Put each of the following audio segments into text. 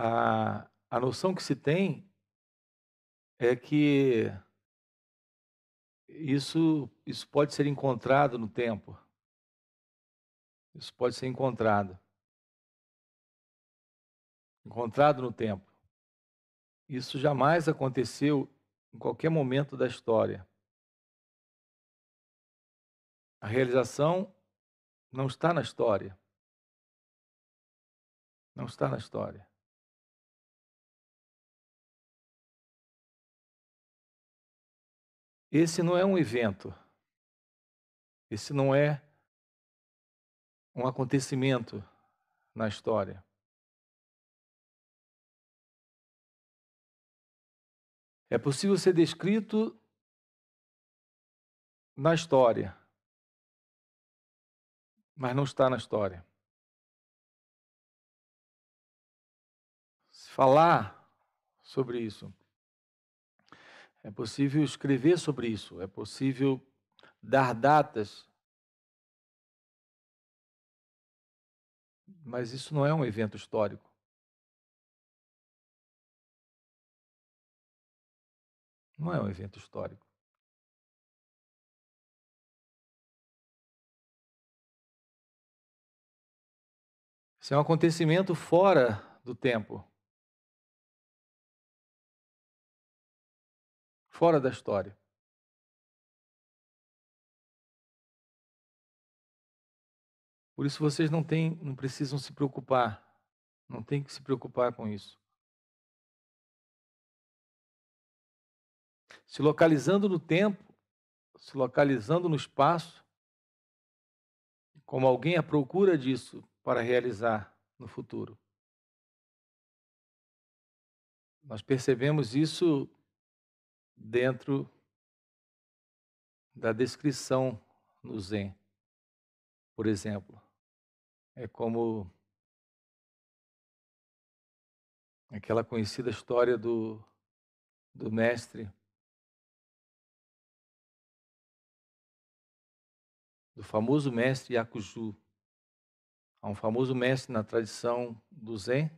a, a noção que se tem é que isso, isso pode ser encontrado no tempo. Isso pode ser encontrado. Encontrado no tempo. Isso jamais aconteceu em qualquer momento da história. A realização não está na história. Não está na história. Esse não é um evento. Esse não é um acontecimento na história. É possível ser descrito na história, mas não está na história. Falar sobre isso. É possível escrever sobre isso, é possível dar datas. Mas isso não é um evento histórico. Não é um evento histórico. Isso é um acontecimento fora do tempo. Fora da história. Por isso vocês não têm, não precisam se preocupar. Não tem que se preocupar com isso. se localizando no tempo, se localizando no espaço, como alguém à procura disso para realizar no futuro. Nós percebemos isso dentro da descrição no Zen, por exemplo. É como aquela conhecida história do, do mestre do famoso mestre Yakuju. Há um famoso mestre na tradição do Zen,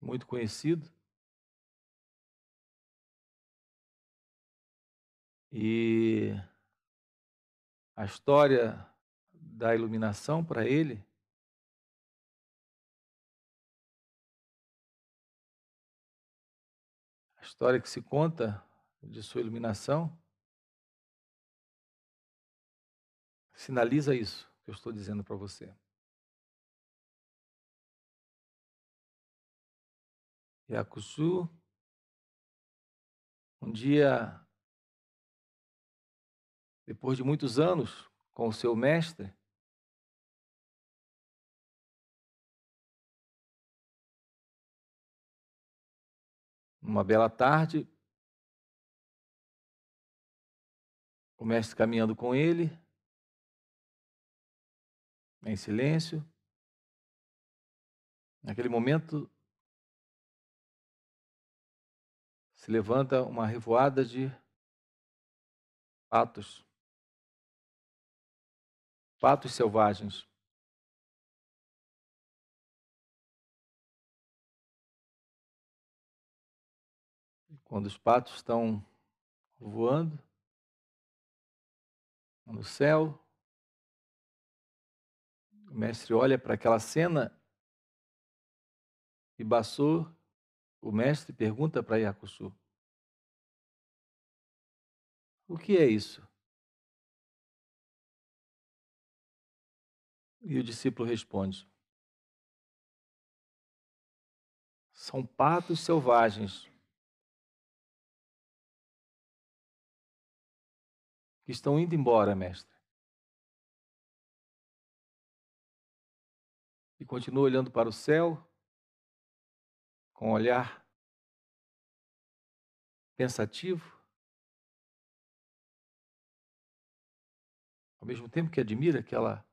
muito conhecido. E a história da iluminação para ele a história que se conta de sua iluminação sinaliza isso que eu estou dizendo para você. Yakusu, um dia, depois de muitos anos com o seu mestre, numa bela tarde, o mestre caminhando com ele, em silêncio. Naquele momento, se levanta uma revoada de patos, patos selvagens. Quando os patos estão voando no céu, o mestre olha para aquela cena e Bassou, o mestre, pergunta para Yakusu: O que é isso? E o discípulo responde: São patos selvagens que estão indo embora, mestre. e continua olhando para o céu com um olhar pensativo, ao mesmo tempo que admira aquela,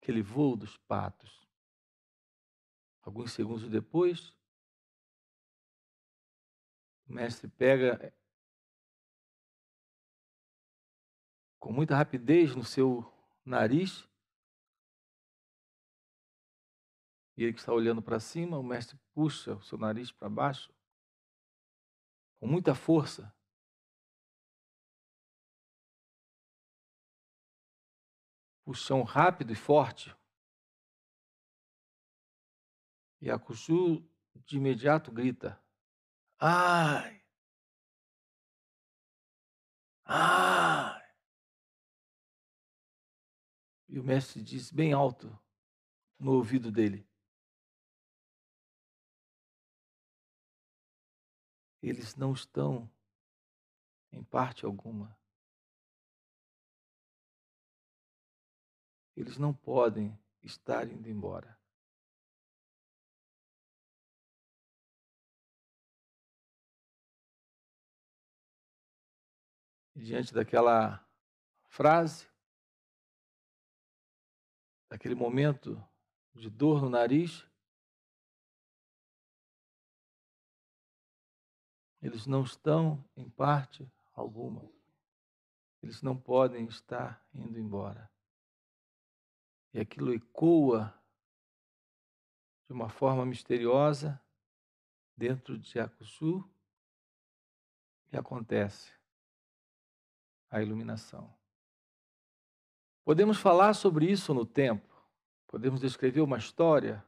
aquele voo dos patos. Alguns segundos depois, o mestre pega com muita rapidez no seu nariz E ele que está olhando para cima, o mestre puxa o seu nariz para baixo com muita força. Puxão rápido e forte. E a Cuxu de imediato grita: Ai! Ai! E o mestre diz bem alto no ouvido dele: Eles não estão em parte alguma. Eles não podem estar indo embora. diante daquela frase, daquele momento de dor no nariz, eles não estão em parte alguma. Eles não podem estar indo embora. E aquilo ecoa de uma forma misteriosa dentro de Akusu e acontece a iluminação. Podemos falar sobre isso no tempo, podemos descrever uma história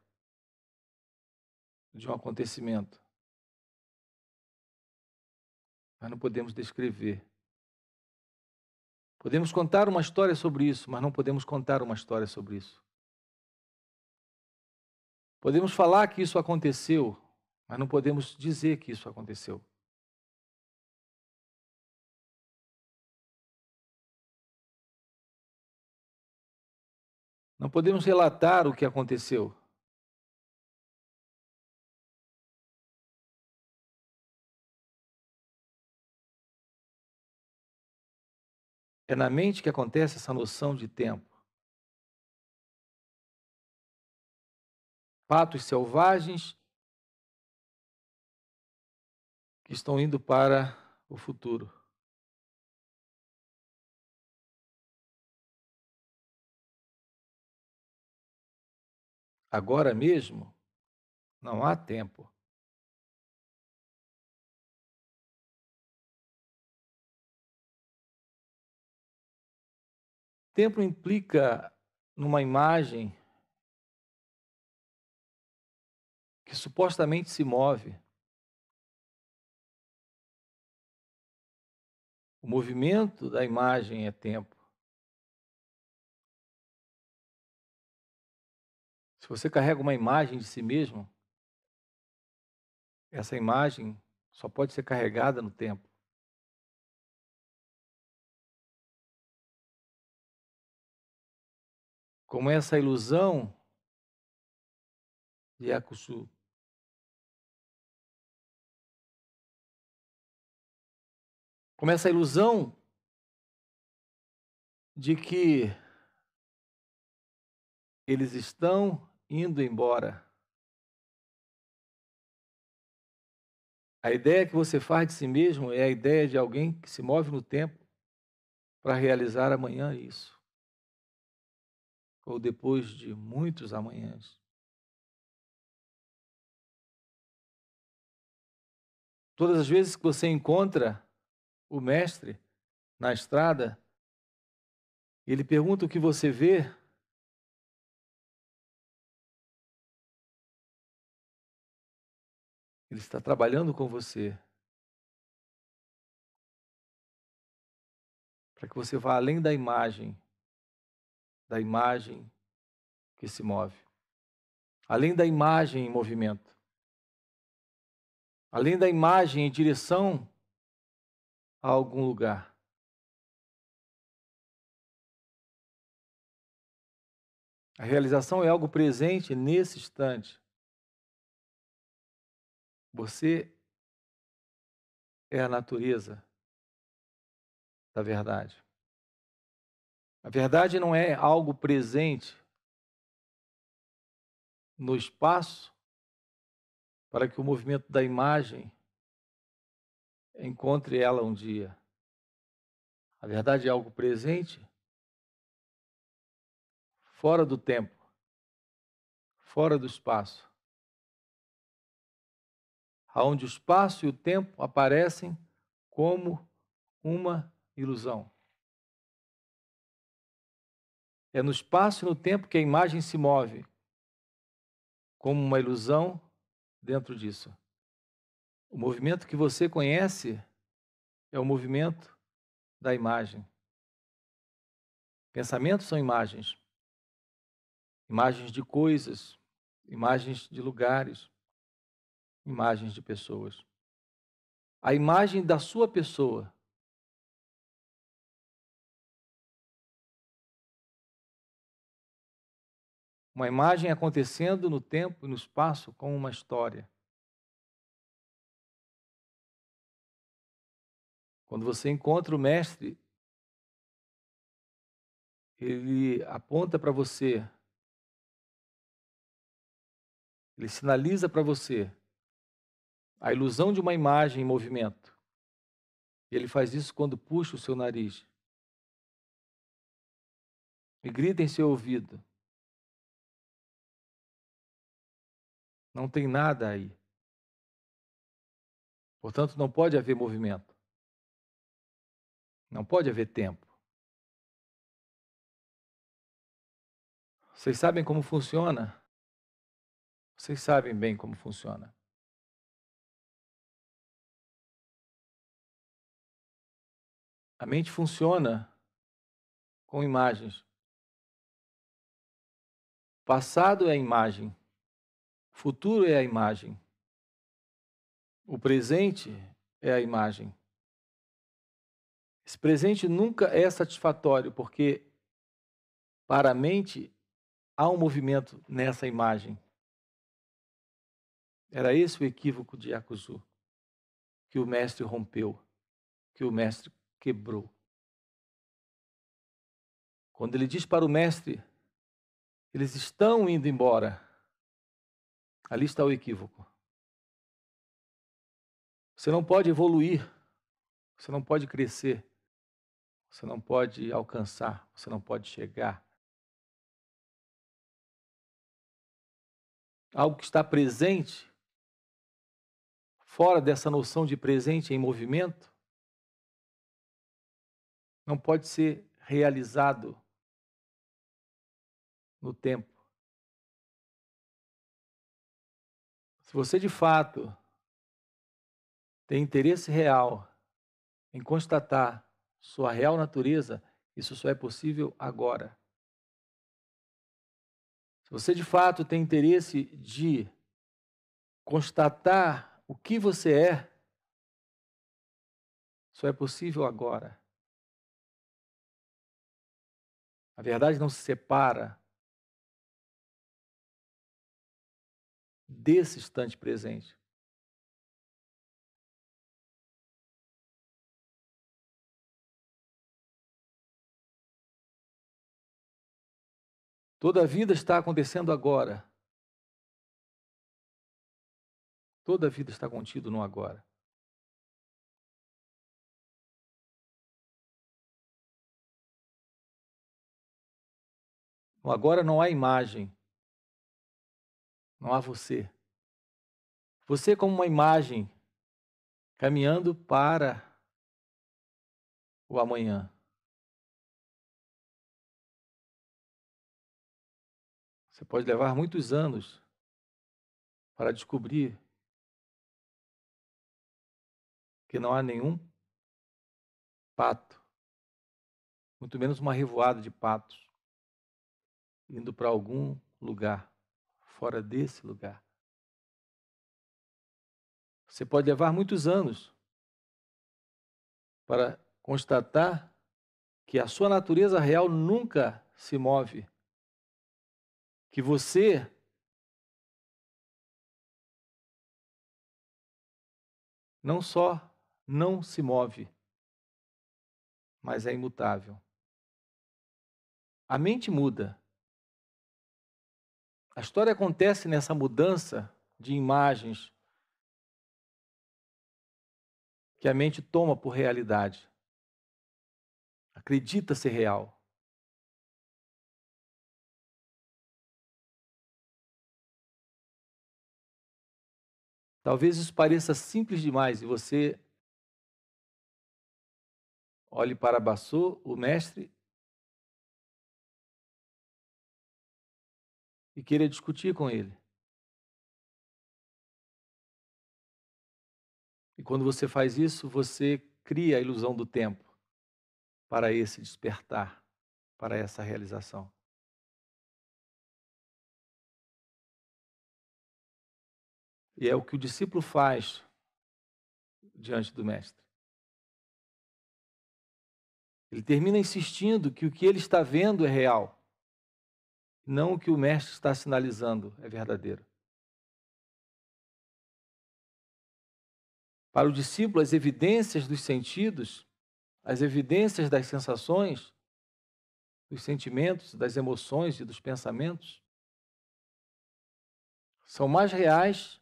de um acontecimento, mas não podemos descrever. Podemos contar uma história sobre isso, mas não podemos contar uma história sobre isso. Podemos falar que isso aconteceu, mas não podemos dizer que isso aconteceu. Não podemos relatar o que aconteceu. É na mente que acontece essa noção de tempo. Patos selvagens que estão indo para o futuro. Agora mesmo, não há tempo. Tempo implica numa imagem que supostamente se move. O movimento da imagem é tempo. você carrega uma imagem de si mesmo, essa imagem só pode ser carregada no tempo. Como essa ilusão de Akushu. Como essa ilusão de que eles estão indo embora. A ideia que você faz de si mesmo é a ideia de alguém que se move no tempo para realizar amanhã isso. Ou depois de muitos amanhãs. Todas as vezes que você encontra o mestre na estrada, ele pergunta o que você vê, Ele está trabalhando com você. Para que você vá além da imagem, da imagem que se move. Além da imagem em movimento. Além da imagem em direção a algum lugar. A realização é algo presente nesse instante. Você é a natureza da verdade. A verdade não é algo presente no espaço para que o movimento da imagem encontre ela um dia. A verdade é algo presente fora do tempo, fora do espaço, aonde o espaço e o tempo aparecem como uma ilusão. É no espaço e no tempo que a imagem se move, como uma ilusão dentro disso. O movimento que você conhece é o movimento da imagem. Pensamentos são imagens. Imagens de coisas, imagens de lugares, imagens de pessoas. A imagem da sua pessoa Uma imagem acontecendo no tempo e no espaço com uma história. Quando você encontra o Mestre, ele aponta para você, ele sinaliza para você a ilusão de uma imagem em movimento. E ele faz isso quando puxa o seu nariz e grita em seu ouvido: Não tem nada aí. Portanto, não pode haver movimento. Não pode haver tempo. Vocês sabem como funciona? Vocês sabem bem como funciona. A mente funciona com imagens. Passado é imagem. Futuro é a imagem. O presente é a imagem. Esse presente nunca é satisfatório, porque para a mente há um movimento nessa imagem. Era esse o equívoco de Yakuzu, que o mestre rompeu, que o mestre quebrou. Quando ele diz para o mestre, eles estão indo embora. Ali está o equívoco. Você não pode evoluir, você não pode crescer, você não pode alcançar, você não pode chegar. Algo que está presente, fora dessa noção de presente em movimento, não pode ser realizado no tempo. Se você de fato tem interesse real em constatar sua real natureza, isso só é possível agora. Se você de fato tem interesse de constatar o que você é, só é possível agora. A verdade não se separa desse instante presente. Toda a vida está acontecendo agora. Toda a vida está contida no agora. No agora não há imagem, não há você. Você, como uma imagem, caminhando para o amanhã. Você pode levar muitos anos para descobrir que não há nenhum pato, muito menos uma revoada de patos, indo para algum lugar fora desse lugar. Você pode levar muitos anos para constatar que a sua natureza real nunca se move. Que você não só não se move, mas é imutável. A mente muda, a história acontece nessa mudança de imagens que a mente toma por realidade. Acredita ser real. Talvez isso pareça simples demais e você olhe para Bassou, o mestre, e queira discutir com ele. E quando você faz isso, você cria a ilusão do tempo para esse despertar, para essa realização. E é o que o discípulo faz diante do Mestre. Ele termina insistindo que o que ele está vendo é real, não o que o Mestre está sinalizando é verdadeiro. Para o discípulo, as evidências dos sentidos, as evidências das sensações, dos sentimentos, das emoções e dos pensamentos, são mais reais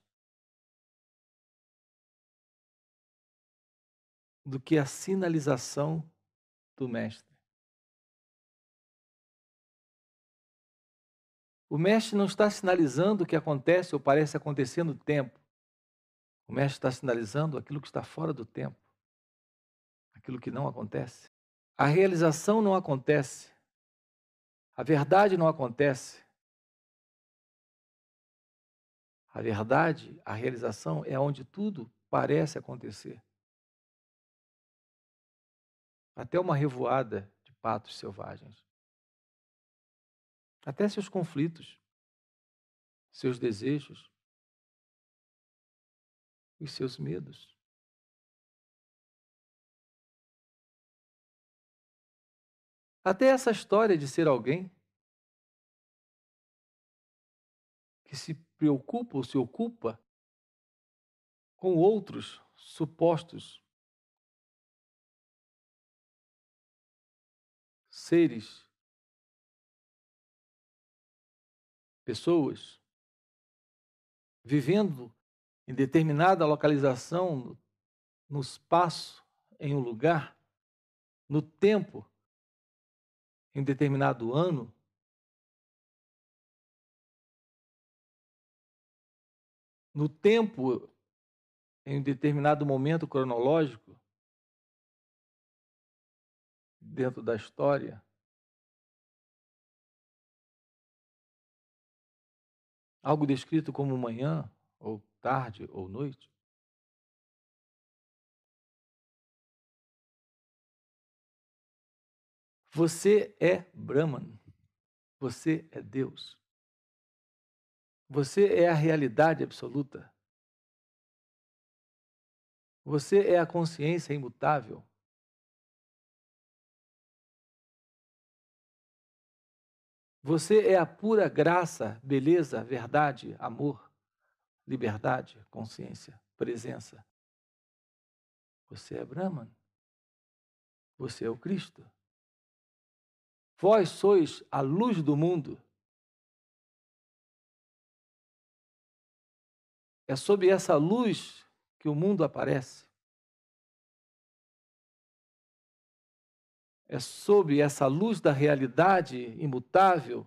do que a sinalização do Mestre. O Mestre não está sinalizando o que acontece ou parece acontecer no tempo. O Mestre está sinalizando aquilo que está fora do tempo, aquilo que não acontece. A realização não acontece, a verdade não acontece. A verdade, a realização é onde tudo parece acontecer até uma revoada de patos selvagens. Até seus conflitos, seus desejos, os seus medos. Até essa história de ser alguém que se preocupa ou se ocupa com outros supostos seres, pessoas, vivendo em determinada localização, no espaço, em um lugar, no tempo, em determinado ano, no tempo, em um determinado momento cronológico, dentro da história. Algo descrito como manhã, ou tarde, ou noite. Você é Brahman. Você é Deus. Você é a realidade absoluta. Você é a consciência imutável. Você é a pura graça, beleza, verdade, amor, liberdade, consciência, presença. Você é Brahman. Você é o Cristo. Vós sois a luz do mundo. É sob essa luz que o mundo aparece. É sob essa luz da realidade imutável,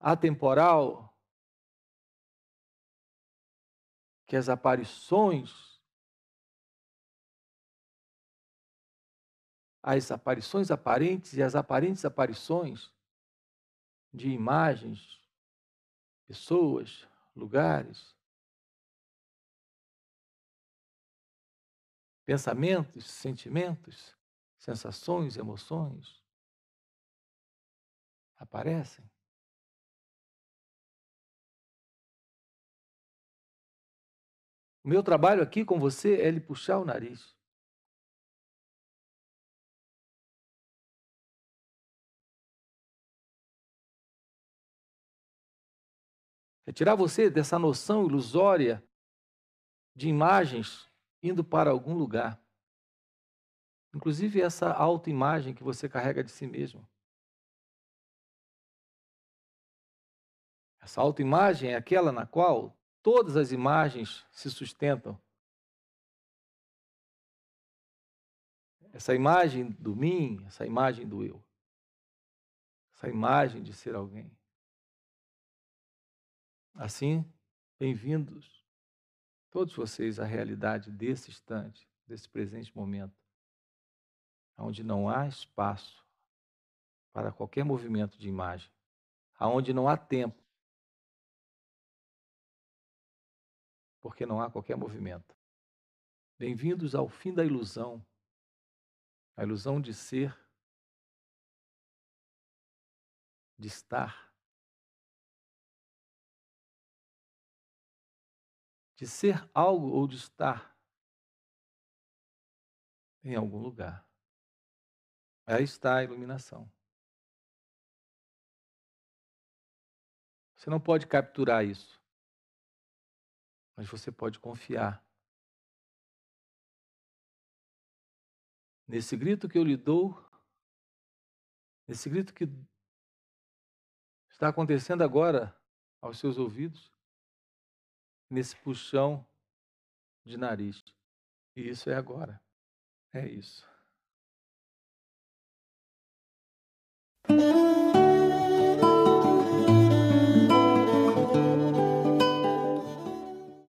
atemporal, que as aparições, as aparições aparentes e as aparentes aparições de imagens, pessoas, lugares, pensamentos, sentimentos, sensações, emoções aparecem. O meu trabalho aqui com você é lhe puxar o nariz. É tirar você dessa noção ilusória de imagens indo para algum lugar. Inclusive essa autoimagem que você carrega de si mesmo. Essa autoimagem é aquela na qual todas as imagens se sustentam. Essa imagem do mim, essa imagem do eu. Essa imagem de ser alguém. Assim, bem-vindos todos vocês a realidade desse instante, desse presente momento, onde não há espaço para qualquer movimento de imagem, aonde não há tempo, porque não há qualquer movimento. Bem-vindos ao fim da ilusão, a ilusão de ser, de estar, de ser algo ou de estar em algum lugar. Aí está a iluminação. Você não pode capturar isso, mas você pode confiar. Nesse grito que eu lhe dou, nesse grito que está acontecendo agora aos seus ouvidos, nesse puxão de nariz. E isso é agora. É isso. Mm-hmm.